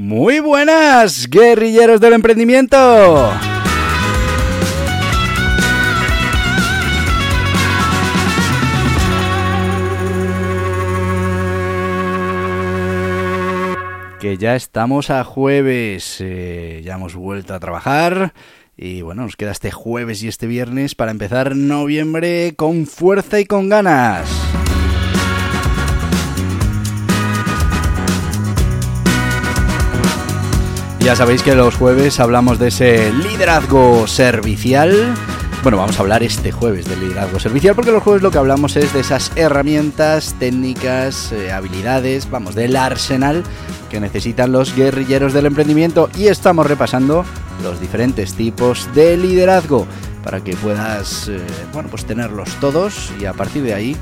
Muy buenas, guerrilleros del emprendimiento. Que ya estamos a jueves, eh, ya hemos vuelto a trabajar y bueno, nos queda este jueves y este viernes para empezar noviembre con fuerza y con ganas. Ya sabéis que los jueves hablamos de ese liderazgo servicial. Bueno, vamos a hablar este jueves del liderazgo servicial porque los jueves lo que hablamos es de esas herramientas, técnicas, eh, habilidades, vamos, del arsenal que necesitan los guerrilleros del emprendimiento y estamos repasando los diferentes tipos de liderazgo para que puedas, eh, bueno, pues tenerlos todos y a partir de ahí,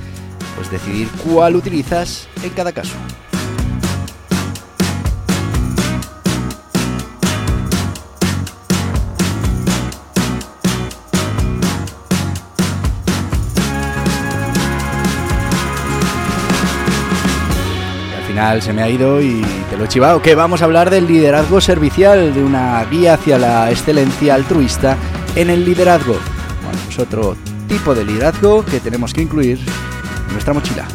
pues decidir cuál utilizas en cada caso. Se me ha ido y te lo he chivado, que vamos a hablar del liderazgo servicial, de una guía hacia la excelencia altruista en el liderazgo. Bueno, es otro tipo de liderazgo que tenemos que incluir en nuestra mochila.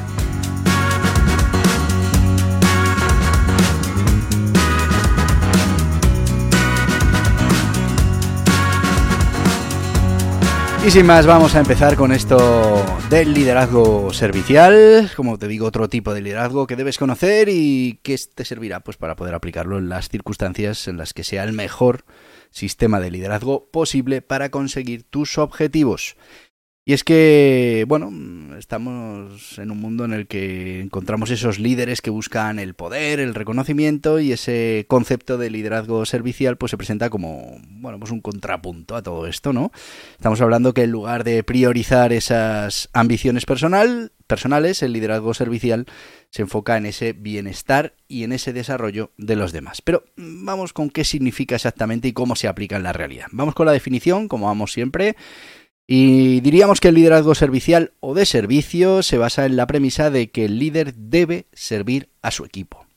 Y sin más, vamos a empezar con esto del liderazgo servicial. Como te digo, otro tipo de liderazgo que debes conocer y que te servirá pues, para poder aplicarlo en las circunstancias en las que sea el mejor sistema de liderazgo posible para conseguir tus objetivos. Y es que, bueno, estamos en un mundo en el que encontramos esos líderes que buscan el poder, el reconocimiento y ese concepto de liderazgo servicial pues se presenta como, bueno, pues un contrapunto a todo esto, ¿no? Estamos hablando que en lugar de priorizar esas ambiciones personal, personales, el liderazgo servicial se enfoca en ese bienestar y en ese desarrollo de los demás. Pero vamos con qué significa exactamente y cómo se aplica en la realidad. Vamos con la definición, como vamos siempre. Y diríamos que el liderazgo servicial o de servicio se basa en la premisa de que el líder debe servir a su equipo.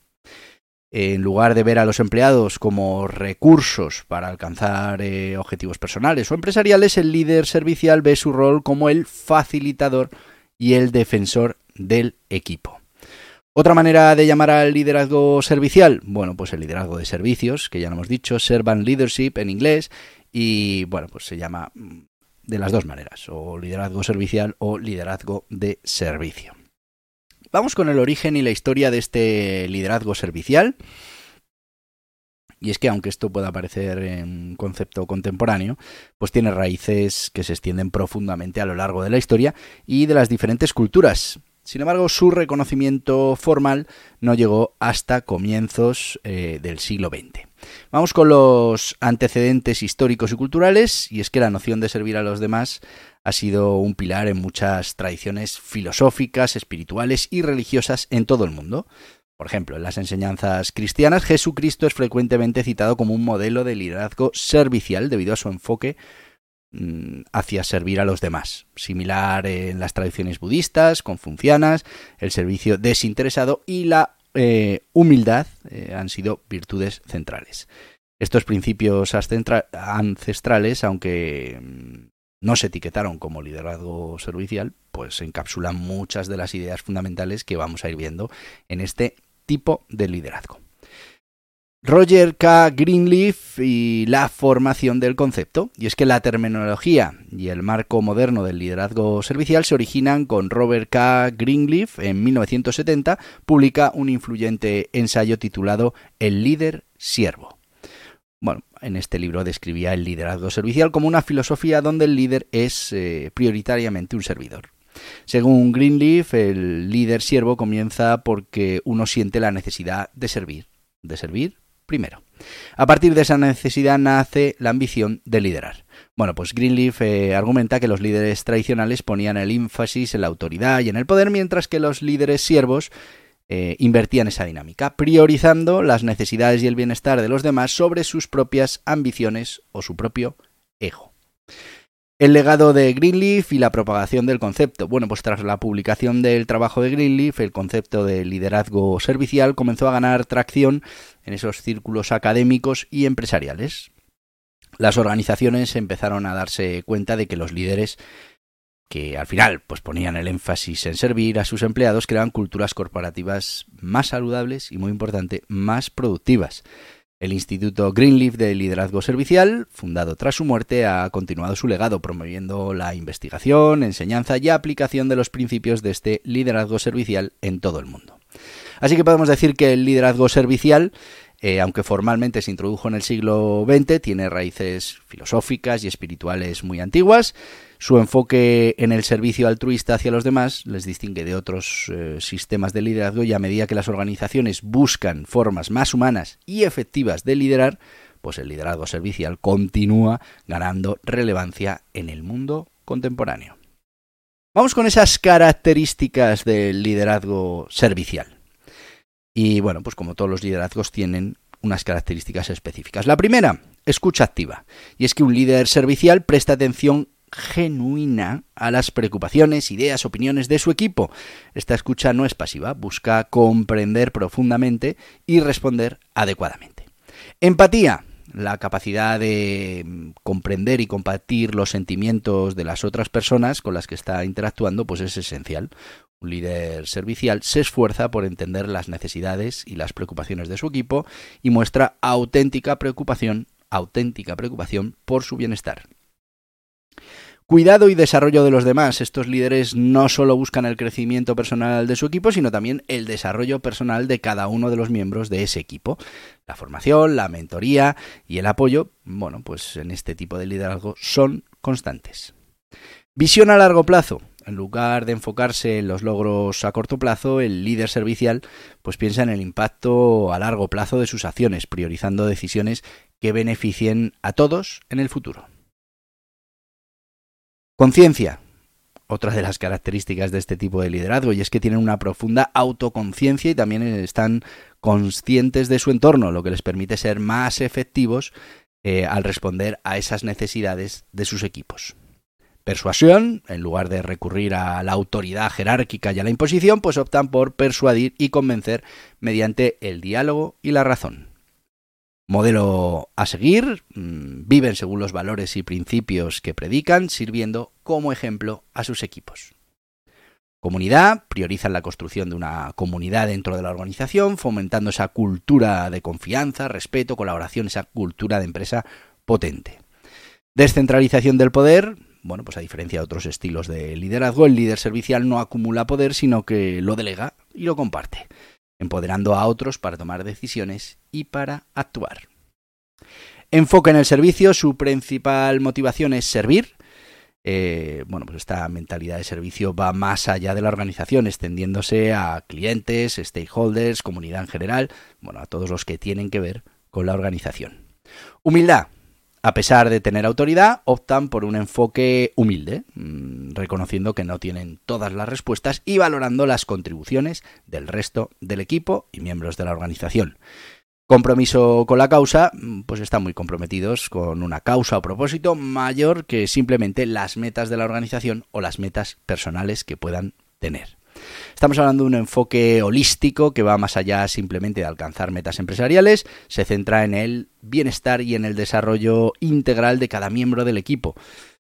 En lugar de ver a los empleados como recursos para alcanzar eh, objetivos personales o empresariales, el líder servicial ve su rol como el facilitador y el defensor del equipo. Otra manera de llamar al liderazgo servicial, bueno, pues el liderazgo de servicios, que ya lo hemos dicho, servant leadership en inglés, y bueno, pues se llama de las dos maneras, o liderazgo servicial o liderazgo de servicio. Vamos con el origen y la historia de este liderazgo servicial. Y es que aunque esto pueda parecer un concepto contemporáneo, pues tiene raíces que se extienden profundamente a lo largo de la historia y de las diferentes culturas. Sin embargo, su reconocimiento formal no llegó hasta comienzos eh, del siglo XX. Vamos con los antecedentes históricos y culturales, y es que la noción de servir a los demás ha sido un pilar en muchas tradiciones filosóficas, espirituales y religiosas en todo el mundo. Por ejemplo, en las enseñanzas cristianas, Jesucristo es frecuentemente citado como un modelo de liderazgo servicial debido a su enfoque mm, hacia servir a los demás. Similar en las tradiciones budistas, confucianas, el servicio desinteresado y la eh, humildad eh, han sido virtudes centrales. Estos principios ancestrales, aunque mm, no se etiquetaron como liderazgo servicial, pues encapsulan muchas de las ideas fundamentales que vamos a ir viendo en este tipo de liderazgo. Roger K. Greenleaf y la formación del concepto. Y es que la terminología y el marco moderno del liderazgo servicial se originan con Robert K. Greenleaf en 1970, publica un influyente ensayo titulado El líder siervo. Bueno, en este libro describía el liderazgo servicial como una filosofía donde el líder es eh, prioritariamente un servidor. Según Greenleaf, el líder siervo comienza porque uno siente la necesidad de servir, de servir primero. A partir de esa necesidad nace la ambición de liderar. Bueno, pues Greenleaf eh, argumenta que los líderes tradicionales ponían el énfasis en la autoridad y en el poder, mientras que los líderes siervos eh, invertían esa dinámica, priorizando las necesidades y el bienestar de los demás sobre sus propias ambiciones o su propio ego. El legado de Greenleaf y la propagación del concepto. Bueno, pues tras la publicación del trabajo de Greenleaf, el concepto de liderazgo servicial comenzó a ganar tracción en esos círculos académicos y empresariales. Las organizaciones empezaron a darse cuenta de que los líderes que al final pues ponían el énfasis en servir a sus empleados creaban culturas corporativas más saludables y muy importante, más productivas. El Instituto Greenleaf de Liderazgo Servicial, fundado tras su muerte, ha continuado su legado promoviendo la investigación, enseñanza y aplicación de los principios de este liderazgo servicial en todo el mundo. Así que podemos decir que el liderazgo servicial eh, aunque formalmente se introdujo en el siglo XX, tiene raíces filosóficas y espirituales muy antiguas. Su enfoque en el servicio altruista hacia los demás les distingue de otros eh, sistemas de liderazgo y a medida que las organizaciones buscan formas más humanas y efectivas de liderar, pues el liderazgo servicial continúa ganando relevancia en el mundo contemporáneo. Vamos con esas características del liderazgo servicial. Y bueno, pues como todos los liderazgos tienen unas características específicas. La primera, escucha activa. Y es que un líder servicial presta atención genuina a las preocupaciones, ideas, opiniones de su equipo. Esta escucha no es pasiva, busca comprender profundamente y responder adecuadamente. Empatía, la capacidad de comprender y compartir los sentimientos de las otras personas con las que está interactuando, pues es esencial. Un líder servicial se esfuerza por entender las necesidades y las preocupaciones de su equipo y muestra auténtica preocupación, auténtica preocupación por su bienestar. Cuidado y desarrollo de los demás. Estos líderes no solo buscan el crecimiento personal de su equipo, sino también el desarrollo personal de cada uno de los miembros de ese equipo. La formación, la mentoría y el apoyo, bueno, pues en este tipo de liderazgo son constantes. Visión a largo plazo. En lugar de enfocarse en los logros a corto plazo, el líder servicial pues piensa en el impacto a largo plazo de sus acciones, priorizando decisiones que beneficien a todos en el futuro. Conciencia. Otra de las características de este tipo de liderazgo y es que tienen una profunda autoconciencia y también están conscientes de su entorno, lo que les permite ser más efectivos eh, al responder a esas necesidades de sus equipos persuasión, en lugar de recurrir a la autoridad jerárquica y a la imposición, pues optan por persuadir y convencer mediante el diálogo y la razón. Modelo a seguir, mm, viven según los valores y principios que predican, sirviendo como ejemplo a sus equipos. Comunidad, priorizan la construcción de una comunidad dentro de la organización, fomentando esa cultura de confianza, respeto, colaboración, esa cultura de empresa potente. Descentralización del poder, bueno, pues a diferencia de otros estilos de liderazgo, el líder servicial no acumula poder, sino que lo delega y lo comparte, empoderando a otros para tomar decisiones y para actuar. Enfoca en el servicio, su principal motivación es servir. Eh, bueno, pues esta mentalidad de servicio va más allá de la organización, extendiéndose a clientes, stakeholders, comunidad en general, bueno, a todos los que tienen que ver con la organización. Humildad, a pesar de tener autoridad, optan por un enfoque humilde, mm, reconociendo que no tienen todas las respuestas y valorando las contribuciones del resto del equipo y miembros de la organización. Compromiso con la causa, mm, pues están muy comprometidos con una causa o propósito mayor que simplemente las metas de la organización o las metas personales que puedan tener. Estamos hablando de un enfoque holístico que va más allá simplemente de alcanzar metas empresariales, se centra en el bienestar y en el desarrollo integral de cada miembro del equipo,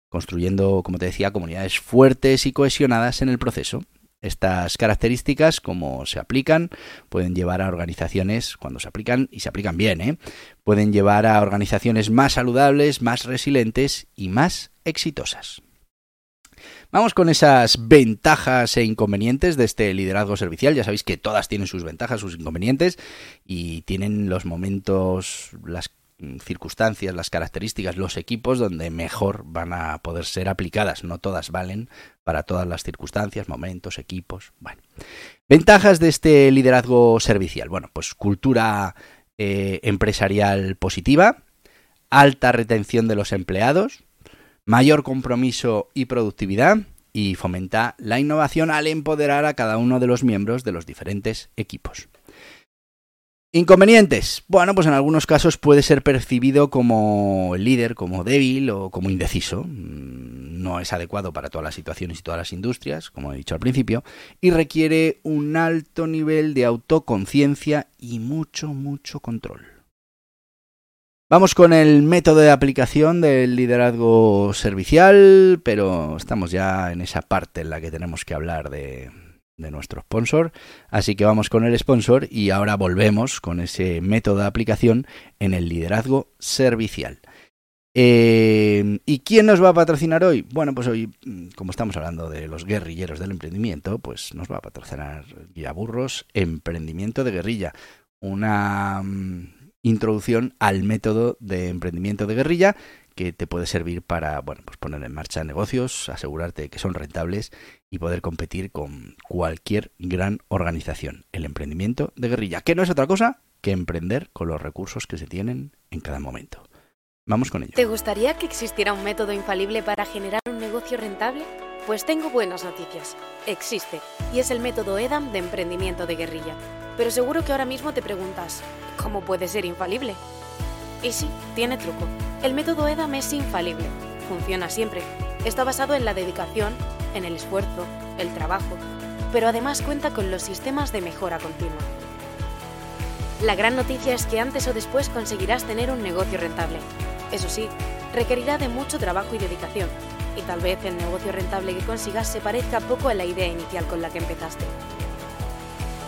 construyendo, como te decía, comunidades fuertes y cohesionadas en el proceso. Estas características, como se aplican, pueden llevar a organizaciones, cuando se aplican, y se aplican bien, ¿eh? pueden llevar a organizaciones más saludables, más resilientes y más exitosas. Vamos con esas ventajas e inconvenientes de este liderazgo servicial. Ya sabéis que todas tienen sus ventajas, sus inconvenientes y tienen los momentos, las, circunstancias, las características, los equipos donde mejor van a poder ser aplicadas. No todas valen para todas las circunstancias, momentos, equipos. Bueno, ventajas de este liderazgo servicial. Bueno, pues cultura eh, empresarial positiva, alta retención de los empleados, mayor compromiso y productividad y fomenta la innovación al empoderar a cada uno de los miembros de los diferentes equipos. Inconvenientes. Bueno, pues en algunos casos puede ser percibido como líder, como débil o como indeciso. Mm, no es adecuado para todas las situaciones y todas las industrias, como he dicho al principio, y requiere un alto nivel de autoconciencia y mucho, mucho control. Vamos con el método de aplicación del liderazgo servicial, pero estamos ya en esa parte en la que tenemos que hablar de, de nuestro sponsor. Así que vamos con el sponsor y ahora volvemos con ese método de aplicación en el liderazgo servicial. Eh, ¿Y quién nos va a patrocinar hoy? Bueno, pues hoy, mm, como estamos hablando de los guerrilleros del emprendimiento, pues nos va a patrocinar Guía Burros Emprendimiento de Guerrilla. Una mm, introducción al método de emprendimiento de guerrilla que te puede servir para bueno, pues poner en marcha negocios, asegurarte que son rentables y poder competir con cualquier gran organización. El emprendimiento de guerrilla, que no es otra cosa que emprender con los recursos que se tienen en cada momento. Vamos con ello. ¿Te gustaría que existiera un método infalible para generar un negocio rentable? Pues tengo buenas noticias. Existe, y es el método EDAM de emprendimiento de guerrilla. Pero seguro que ahora mismo te preguntas, ¿cómo puede ser infalible? Y sí, tiene truco. El método EDAM es infalible. Funciona siempre. Está basado en la dedicación, en el esfuerzo, el trabajo, pero además cuenta con los sistemas de mejora continua. La gran noticia es que antes o después conseguirás tener un negocio rentable. Eso sí, requerirá de mucho trabajo y dedicación, y tal vez el negocio rentable que consigas se parezca poco a la idea inicial con la que empezaste.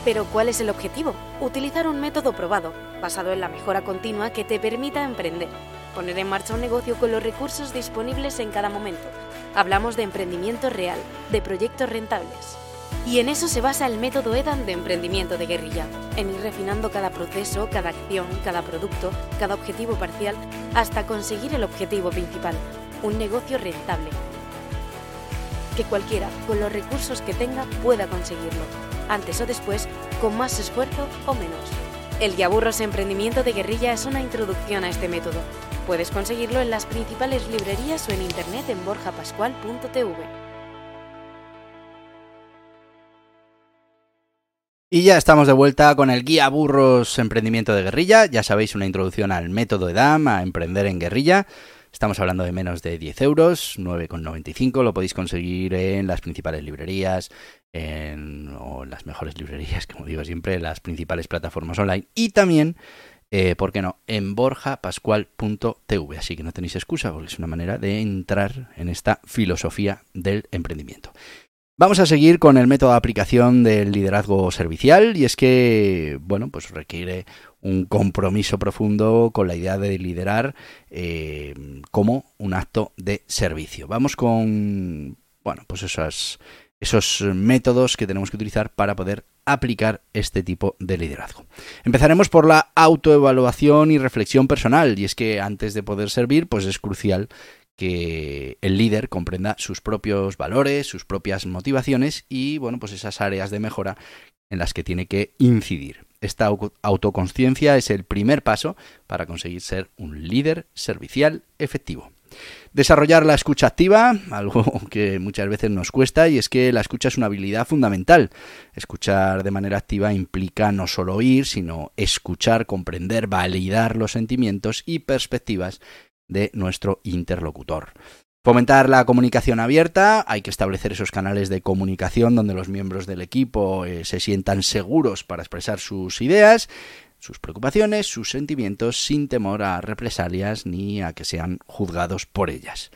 Pero ¿cuál es el objetivo? Utilizar un método probado, basado en la mejora continua que te permita emprender, poner en marcha un negocio con los recursos disponibles en cada momento. Hablamos de emprendimiento real, de proyectos rentables. Y en eso se basa el método EDAN de emprendimiento de guerrilla, en ir refinando cada proceso, cada acción, cada producto, cada objetivo parcial, hasta conseguir el objetivo principal, un negocio rentable. Que cualquiera, con los recursos que tenga, pueda conseguirlo antes o después, con más esfuerzo o menos. El Yaburros Emprendimiento de Guerrilla es una introducción a este método. Puedes conseguirlo en las principales librerías o en internet en borjapascual.tv. Y ya estamos de vuelta con el Guía Burros Emprendimiento de Guerrilla. Ya sabéis, una introducción al método de DAM, a emprender en guerrilla. Estamos hablando de menos de 10 euros, 9,95. Lo podéis conseguir en las principales librerías, en, las mejores librerías, como digo siempre, las principales plataformas online. Y también, eh, ¿por qué no?, en borjapascual.tv. Así que no tenéis excusa, porque es una manera de entrar en esta filosofía del emprendimiento. Vamos a seguir con el método de aplicación del liderazgo servicial y es que, bueno, pues requiere un compromiso profundo con la idea de liderar eh, como un acto de servicio. Vamos con, bueno, pues esas, esos métodos que tenemos que utilizar para poder aplicar este tipo de liderazgo. Empezaremos por la autoevaluación y reflexión personal y es que antes de poder servir, pues es crucial que el líder comprenda sus propios valores, sus propias motivaciones y, bueno, pues esas áreas de mejora en las que tiene que incidir. Esta autoconsciencia es el primer paso para conseguir ser un líder servicial efectivo. Desarrollar la escucha activa, algo que muchas veces nos cuesta, y es que la escucha es una habilidad fundamental. Escuchar de manera activa implica no solo oír, sino escuchar, comprender, validar los sentimientos y perspectivas de nuestro interlocutor. Fomentar la comunicación abierta, hay que establecer esos canales de comunicación donde los miembros del equipo eh, se sientan seguros para expresar sus ideas, sus preocupaciones, sus sentimientos, sin temor a represalias ni a que sean juzgados por ellas.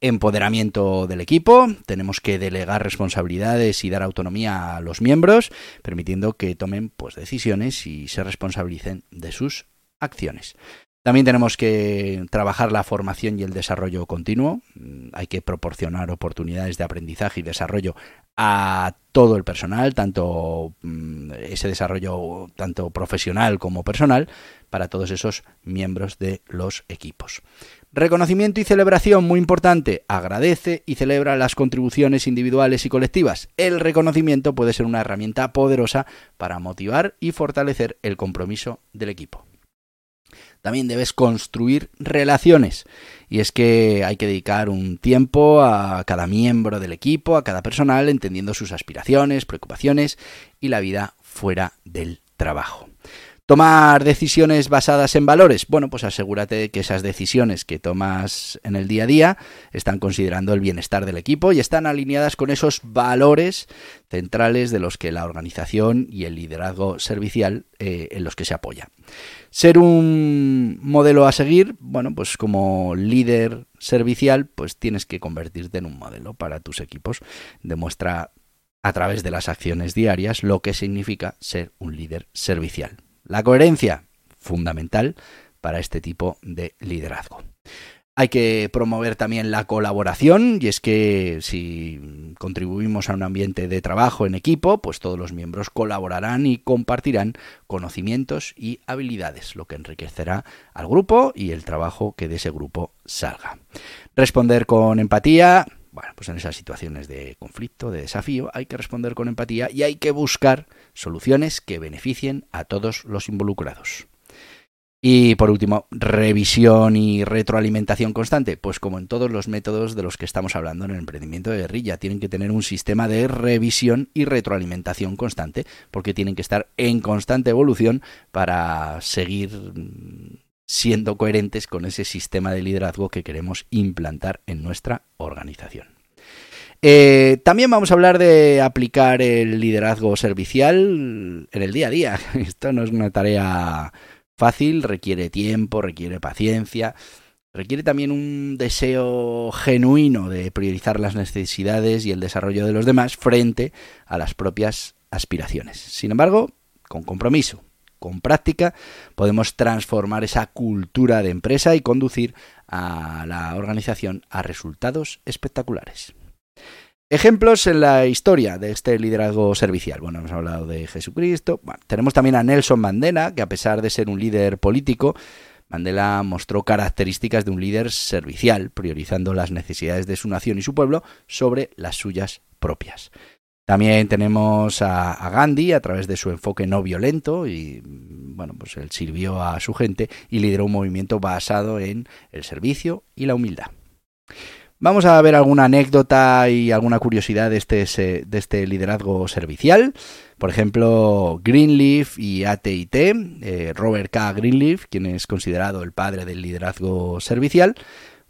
Empoderamiento del equipo, tenemos que delegar responsabilidades y dar autonomía a los miembros, permitiendo que tomen pues, decisiones y se responsabilicen de sus acciones. También tenemos que trabajar la formación y el desarrollo continuo. Mm, hay que proporcionar oportunidades de aprendizaje y desarrollo a todo el personal, tanto mm, ese desarrollo tanto profesional como personal, para todos esos miembros de los equipos. Reconocimiento y celebración, muy importante. Agradece y celebra las contribuciones individuales y colectivas. El reconocimiento puede ser una herramienta poderosa para motivar y fortalecer el compromiso del equipo. También debes construir relaciones. Y es que hay que dedicar un tiempo a cada miembro del equipo, a cada personal, entendiendo sus aspiraciones, preocupaciones y la vida fuera del trabajo. Tomar decisiones basadas en valores. Bueno, pues asegúrate de que esas decisiones que tomas en el día a día están considerando el bienestar del equipo y están alineadas con esos valores centrales de los que la organización y el liderazgo servicial eh, en los que se apoya. Ser un modelo a seguir, bueno, pues como líder servicial, pues tienes que convertirte en un modelo para tus equipos. Demuestra a través de las acciones diarias lo que significa ser un líder servicial. La coherencia, fundamental para este tipo de liderazgo. Hay que promover también la colaboración y es que si contribuimos a un ambiente de trabajo en equipo, pues todos los miembros colaborarán y compartirán conocimientos y habilidades, lo que enriquecerá al grupo y el trabajo que de ese grupo salga. Responder con empatía, bueno, pues en esas situaciones de conflicto, de desafío, hay que responder con empatía y hay que buscar soluciones que beneficien a todos los involucrados. Y por último, revisión y retroalimentación constante. Pues como en todos los métodos de los que estamos hablando en el emprendimiento de guerrilla, tienen que tener un sistema de revisión y retroalimentación constante, porque tienen que estar en constante evolución para seguir siendo coherentes con ese sistema de liderazgo que queremos implantar en nuestra organización. Eh, también vamos a hablar de aplicar el liderazgo servicial en el día a día. Esto no es una tarea fácil, requiere tiempo, requiere paciencia, requiere también un deseo genuino de priorizar las necesidades y el desarrollo de los demás frente a las propias aspiraciones. Sin embargo, con compromiso, con práctica podemos transformar esa cultura de empresa y conducir a la organización a resultados espectaculares. Ejemplos en la historia de este liderazgo servicial. Bueno, hemos hablado de Jesucristo. tenemos también a Nelson Mandela, que a pesar de ser un líder político, Mandela mostró características de un líder servicial, priorizando las necesidades de su nación y su pueblo sobre las suyas propias. También tenemos a, Gandhi a través de su enfoque no violento y bueno, pues él sirvió a su gente y lideró un movimiento basado en el servicio y la humildad. Vamos a ver alguna anécdota y alguna curiosidad de este, de este liderazgo servicial. Por ejemplo, Greenleaf y ATT, eh, Robert K. Greenleaf, quien es considerado el padre del liderazgo servicial,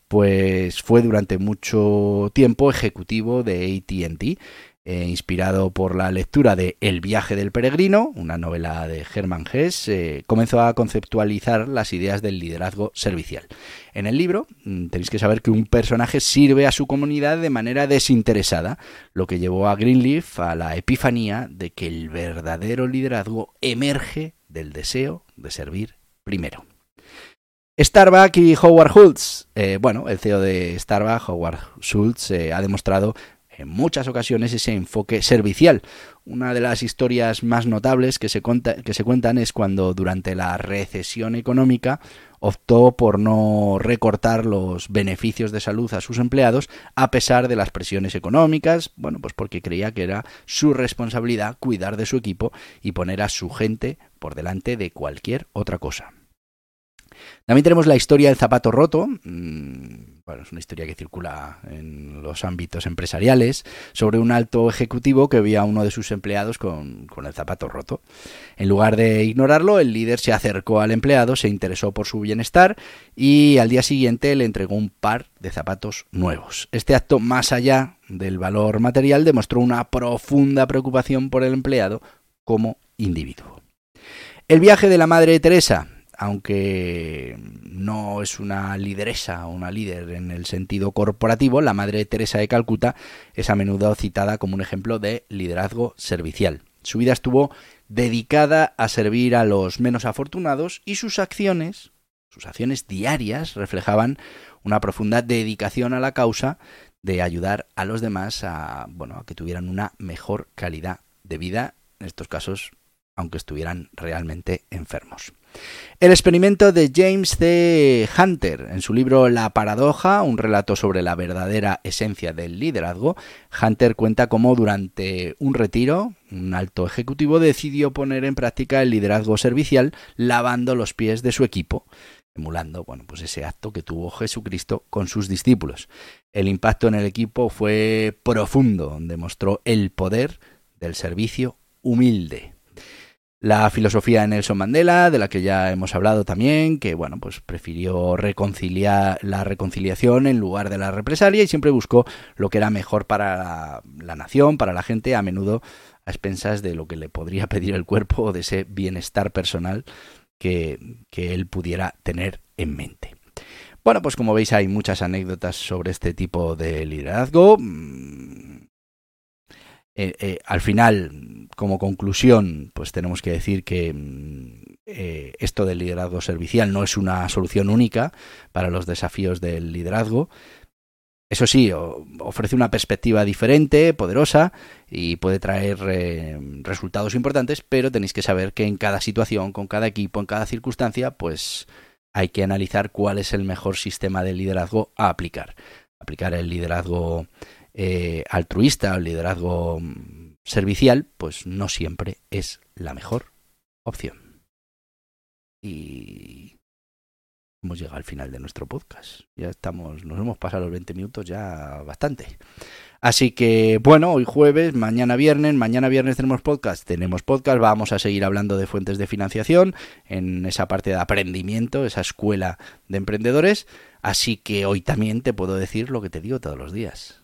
pues fue durante mucho tiempo ejecutivo de ATT eh, inspirado por la lectura de El viaje del peregrino, una novela de Hermann Hesse, eh, comenzó a conceptualizar las ideas del liderazgo servicial. En el libro mm, tenéis que saber que un personaje sirve a su comunidad de manera desinteresada, lo que llevó a Greenleaf a la epifanía de que el verdadero liderazgo emerge del deseo de servir primero. Starbucks y Howard Schultz. Eh, bueno, el CEO de Starbucks, Howard Schultz, ha demostrado en muchas ocasiones ese enfoque servicial. Una de las historias más notables que se, que se cuentan es cuando durante la recesión económica optó por no recortar los beneficios de salud a sus empleados a pesar de las presiones económicas, bueno, pues porque creía que era su responsabilidad cuidar de su equipo y poner a su gente por delante de cualquier otra cosa. También tenemos la historia del zapato roto, mm, bueno, es una historia que circula en los ámbitos empresariales, sobre un alto ejecutivo que veía a uno de sus empleados con, con, el zapato roto. En lugar de ignorarlo, el líder se acercó al empleado, se interesó por su bienestar y al día siguiente le entregó un par de zapatos nuevos. Este acto, más allá del valor material, demostró una profunda preocupación por el empleado como individuo. El viaje de la Madre Teresa, aunque no es una lideresa o una líder en el sentido corporativo, la Madre Teresa de Calcuta es a menudo citada como un ejemplo de liderazgo servicial. Su vida estuvo dedicada a servir a los menos afortunados y sus acciones, Sus acciones diarias reflejaban una profunda dedicación a la causa de ayudar a los demás a, bueno, a que tuvieran una mejor calidad de vida, en estos casos, aunque estuvieran realmente enfermos. El experimento de James C. Hunter, en su libro La paradoja, un relato sobre la verdadera esencia del liderazgo, Hunter cuenta cómo durante un retiro, un alto ejecutivo decidió poner en práctica el liderazgo servicial lavando los pies de su equipo emulando bueno, pues ese acto que tuvo Jesucristo con sus discípulos. El impacto en el equipo fue profundo, demostró el poder del servicio humilde. La filosofía de Nelson Mandela, de la que ya hemos hablado también, que bueno, pues prefirió reconciliar la reconciliación en lugar de la represalia y siempre buscó lo que era mejor para la, la nación, para la gente, a menudo a expensas de lo que le podría pedir el cuerpo o de ese bienestar personal que, que él pudiera tener en mente. Bueno, pues como veis hay muchas anécdotas sobre este tipo de liderazgo. Eh, eh, al final, como conclusión, pues tenemos que decir que mm, eh, esto del liderazgo servicial no es una solución única para los desafíos del liderazgo. Eso sí, ofrece una perspectiva diferente, poderosa y puede traer resultados importantes, pero tenéis que saber que en cada situación, con cada equipo, en cada circunstancia, pues hay que analizar cuál es el mejor sistema de liderazgo a aplicar. Aplicar el liderazgo eh, altruista, el liderazgo servicial, pues no siempre es la mejor opción. Y hemos llegado al final de nuestro podcast. Ya estamos, nos hemos pasado los 20 minutos ya bastante. Así que, bueno, hoy jueves, mañana viernes, mañana viernes tenemos podcast, tenemos podcast, vamos a seguir hablando de fuentes de financiación en esa parte de aprendimiento, esa escuela de emprendedores. Así que hoy también te puedo decir lo que te digo todos los días.